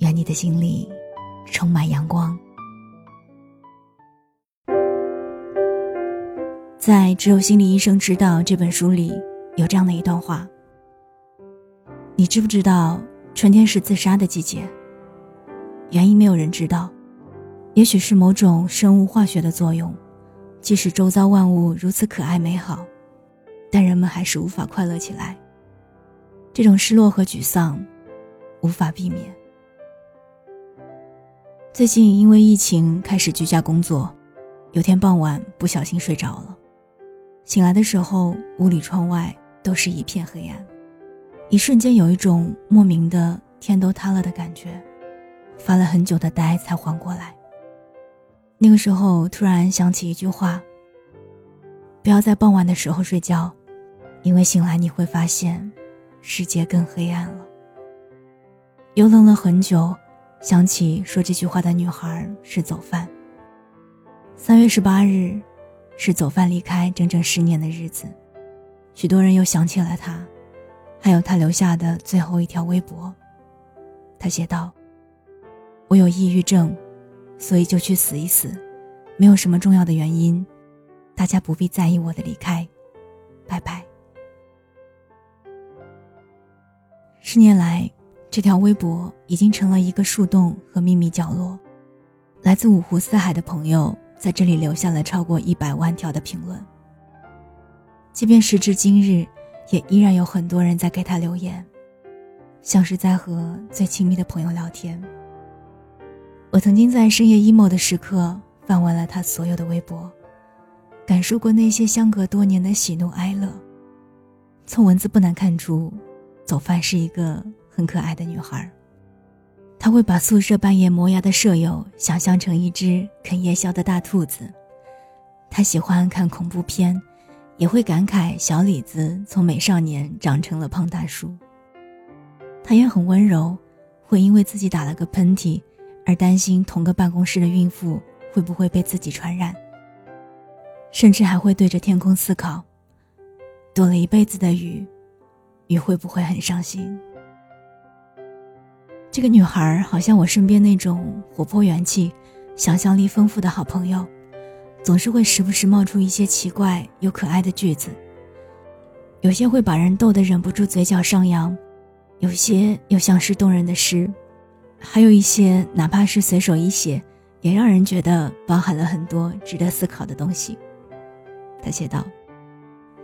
愿你的心里充满阳光。在《只有心理医生知道》这本书里，有这样的一段话：你知不知道春天是自杀的季节？原因没有人知道，也许是某种生物化学的作用。即使周遭万物如此可爱美好，但人们还是无法快乐起来。这种失落和沮丧，无法避免。最近因为疫情开始居家工作，有天傍晚不小心睡着了，醒来的时候屋里窗外都是一片黑暗，一瞬间有一种莫名的天都塌了的感觉，发了很久的呆才缓过来。那个时候突然想起一句话：不要在傍晚的时候睡觉，因为醒来你会发现。世界更黑暗了。又愣了很久，想起说这句话的女孩是走饭。三月十八日，是走饭离开整整十年的日子，许多人又想起了他，还有他留下的最后一条微博。他写道：“我有抑郁症，所以就去死一死，没有什么重要的原因，大家不必在意我的离开，拜拜。”十年来，这条微博已经成了一个树洞和秘密角落。来自五湖四海的朋友在这里留下了超过一百万条的评论。即便时至今日，也依然有很多人在给他留言，像是在和最亲密的朋友聊天。我曾经在深夜 emo 的时刻翻完了他所有的微博，感受过那些相隔多年的喜怒哀乐。从文字不难看出。走饭是一个很可爱的女孩，她会把宿舍半夜磨牙的舍友想象成一只啃夜宵的大兔子。她喜欢看恐怖片，也会感慨小李子从美少年长成了胖大叔。她也很温柔，会因为自己打了个喷嚏而担心同个办公室的孕妇会不会被自己传染，甚至还会对着天空思考：躲了一辈子的雨。雨会不会很伤心？这个女孩好像我身边那种活泼元气、想象力丰富的好朋友，总是会时不时冒出一些奇怪又可爱的句子。有些会把人逗得忍不住嘴角上扬，有些又像是动人的诗，还有一些哪怕是随手一写，也让人觉得包含了很多值得思考的东西。他写道：“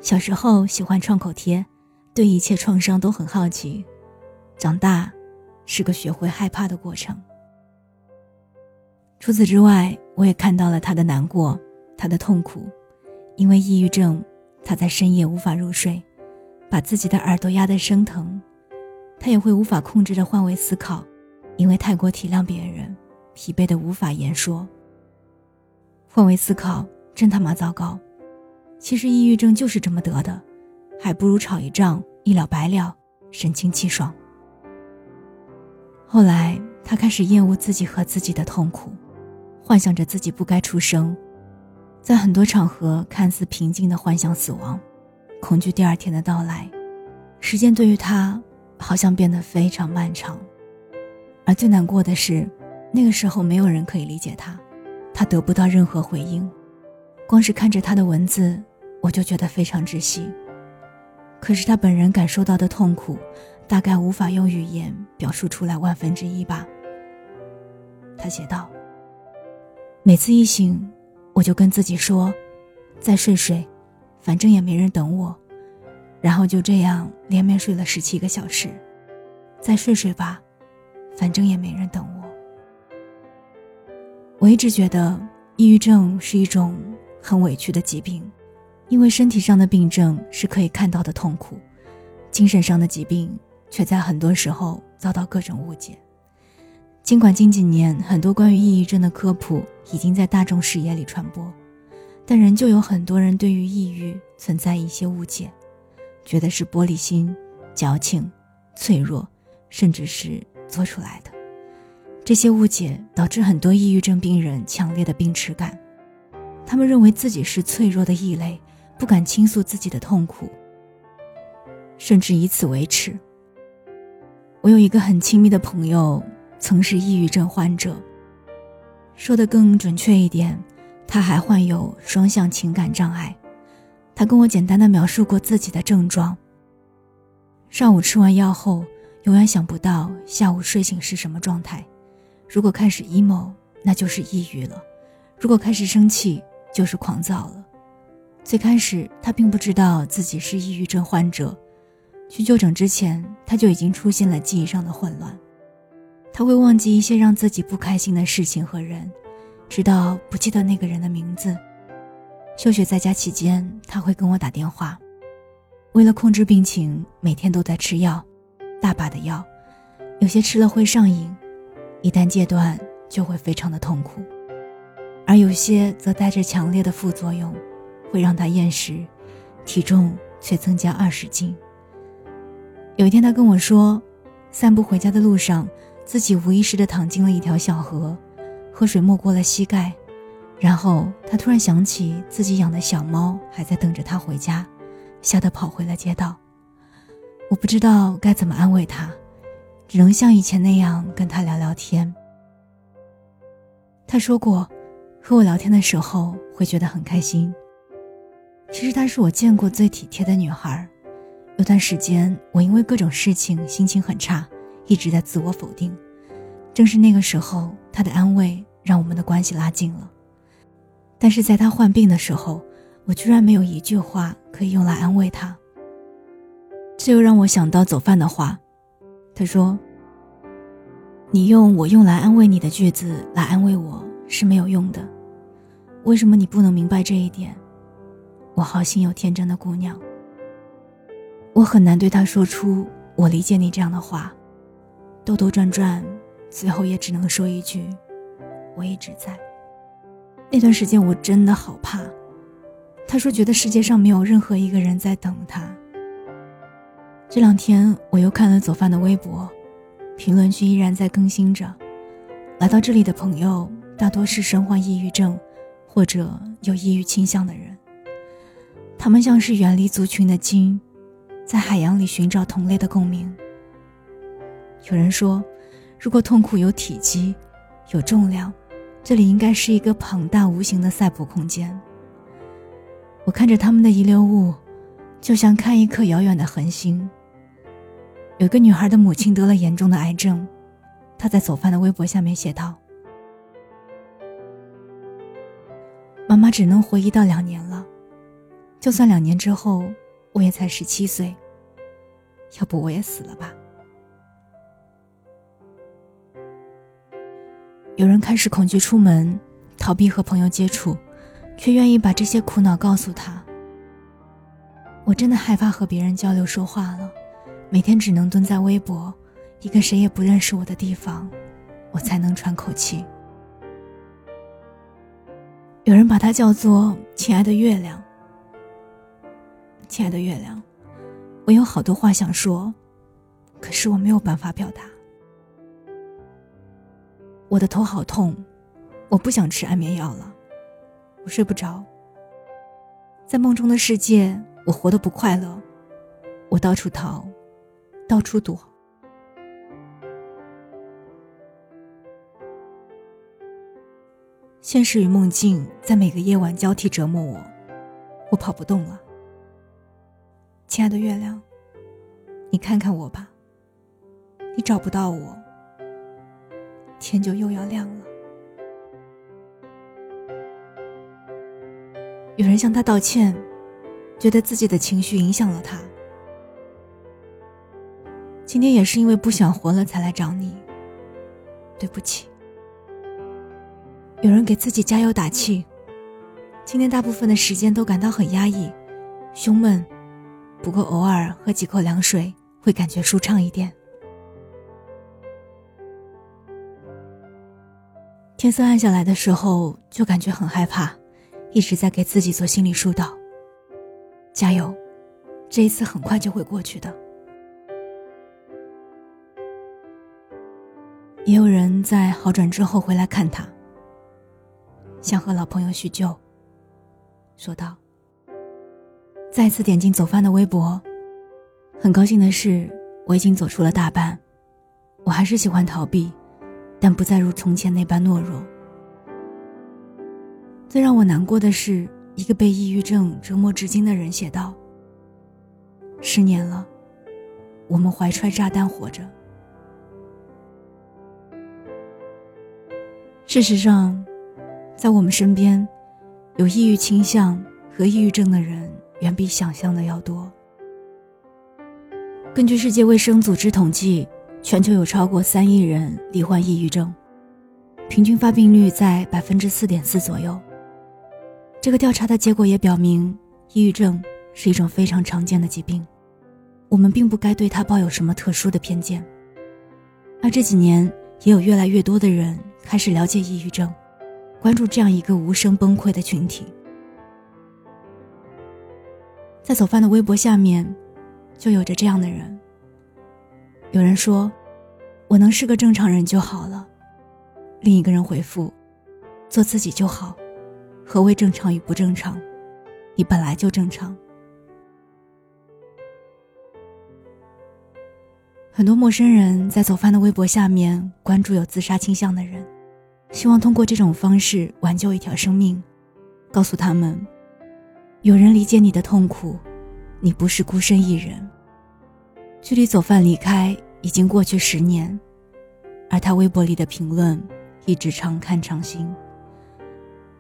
小时候喜欢创口贴。”对一切创伤都很好奇，长大是个学会害怕的过程。除此之外，我也看到了他的难过，他的痛苦，因为抑郁症，他在深夜无法入睡，把自己的耳朵压得生疼。他也会无法控制的换位思考，因为太过体谅别人，疲惫的无法言说。换位思考真他妈糟糕，其实抑郁症就是这么得的。还不如吵一仗一了百了，神清气爽。后来，他开始厌恶自己和自己的痛苦，幻想着自己不该出生，在很多场合看似平静的幻想死亡，恐惧第二天的到来。时间对于他，好像变得非常漫长。而最难过的是，那个时候没有人可以理解他，他得不到任何回应。光是看着他的文字，我就觉得非常窒息。可是他本人感受到的痛苦，大概无法用语言表述出来万分之一吧。他写道：“每次一醒，我就跟自己说，再睡睡，反正也没人等我。然后就这样连绵睡了十七个小时。再睡睡吧，反正也没人等我。我一直觉得，抑郁症是一种很委屈的疾病。”因为身体上的病症是可以看到的痛苦，精神上的疾病却在很多时候遭到各种误解。尽管近几年很多关于抑郁症的科普已经在大众视野里传播，但仍旧有很多人对于抑郁存在一些误解，觉得是玻璃心、矫情、脆弱，甚至是做出来的。这些误解导致很多抑郁症病人强烈的病耻感，他们认为自己是脆弱的异类，不敢倾诉自己的痛苦，甚至以此为耻。我有一个很亲密的朋友，曾是抑郁症患者。说的更准确一点，他还患有双向情感障碍。他跟我简单的描述过自己的症状：上午吃完药后，永远想不到下午睡醒是什么状态。如果开始 emo，那就是抑郁了；如果开始生气，就是狂躁了。最开始，他并不知道自己是抑郁症患者。去就诊之前，他就已经出现了记忆上的混乱。他会忘记一些让自己不开心的事情和人，直到不记得那个人的名字。休学在家期间，他会跟我打电话。为了控制病情，每天都在吃药，大把的药，有些吃了会上瘾。一旦戒断，就会非常的痛苦，而有些则带着强烈的副作用，会让他厌食，体重却增加二十斤。有一天，他跟我说，散步回家的路上，自己无意识地躺进了一条小河，河水没过了膝盖，然后他突然想起自己养的小猫还在等着他回家，吓得跑回了街道。我不知道该怎么安慰他。只能像以前那样跟他聊聊天。他说过，和我聊天的时候会觉得很开心。其实她是我见过最体贴的女孩。有段时间，我因为各种事情心情很差，一直在自我否定。正是那个时候，他的安慰让我们的关系拉近了。但是在他患病的时候，我居然没有一句话可以用来安慰他。这又让我想到走饭的话。他说：“你用我用来安慰你的句子来安慰我是没有用的，为什么你不能明白这一点？我好心有天真的姑娘。我很难对他说出‘我理解你’这样的话，兜兜转转，最后也只能说一句‘我一直在’。那段时间我真的好怕。他说觉得世界上没有任何一个人在等他。”这两天我又看了走饭的微博，评论区依然在更新着。来到这里的朋友大多是身患抑郁症，或者有抑郁倾向的人。他们像是远离族群的鲸，在海洋里寻找同类的共鸣。有人说，如果痛苦有体积、有重量，这里应该是一个庞大无形的赛博空间。我看着他们的遗留物，就像看一颗遥远的恒星。有个女孩的母亲得了严重的癌症，她在走饭的微博下面写道：“妈妈只能活一到两年了，就算两年之后我也才十七岁，要不我也死了吧。”有人开始恐惧出门，逃避和朋友接触，却愿意把这些苦恼告诉他。我真的害怕和别人交流说话了。每天只能蹲在微博，一个谁也不认识我的地方，我才能喘口气。有人把它叫做“亲爱的月亮”。亲爱的月亮，我有好多话想说，可是我没有办法表达。我的头好痛，我不想吃安眠药了，我睡不着。在梦中的世界，我活得不快乐，我到处逃。到处躲，现实与梦境在每个夜晚交替折磨我，我跑不动了。亲爱的月亮，你看看我吧，你找不到我，天就又要亮了。有人向他道歉，觉得自己的情绪影响了他。今天也是因为不想活了才来找你，对不起。有人给自己加油打气，今天大部分的时间都感到很压抑、胸闷，不过偶尔喝几口凉水会感觉舒畅一点。天色暗下来的时候，就感觉很害怕，一直在给自己做心理疏导。加油，这一次很快就会过去的。也有人在好转之后回来看他，想和老朋友叙旧，说道：“再次点进走饭的微博，很高兴的是，我已经走出了大半。我还是喜欢逃避，但不再如从前那般懦弱。最让我难过的是，一个被抑郁症折磨至今的人写道：十年了，我们怀揣炸弹活着。”事实上，在我们身边，有抑郁倾向和抑郁症的人远比想象的要多。根据世界卫生组织统计，全球有超过三亿人罹患抑郁症，平均发病率在百分之四点四左右。这个调查的结果也表明，抑郁症是一种非常常见的疾病，我们并不该对它抱有什么特殊的偏见。而这几年，也有越来越多的人。开始了解抑郁症，关注这样一个无声崩溃的群体。在走饭的微博下面，就有着这样的人。有人说：“我能是个正常人就好了。”另一个人回复：“做自己就好。何谓正常与不正常？你本来就正常。”很多陌生人在走饭的微博下面关注有自杀倾向的人。希望通过这种方式挽救一条生命，告诉他们，有人理解你的痛苦，你不是孤身一人。距离走饭离开已经过去十年，而他微博里的评论一直常看常新。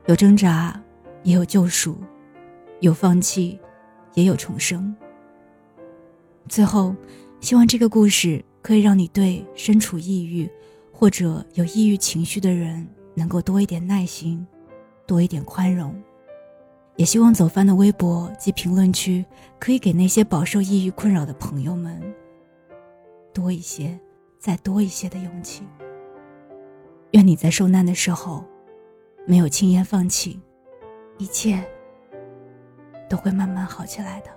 有挣扎，也有救赎；有放弃，也有重生。最后，希望这个故事可以让你对身处抑郁。或者有抑郁情绪的人，能够多一点耐心，多一点宽容。也希望走翻的微博及评论区，可以给那些饱受抑郁困扰的朋友们，多一些，再多一些的勇气。愿你在受难的时候，没有轻言放弃，一切都会慢慢好起来的。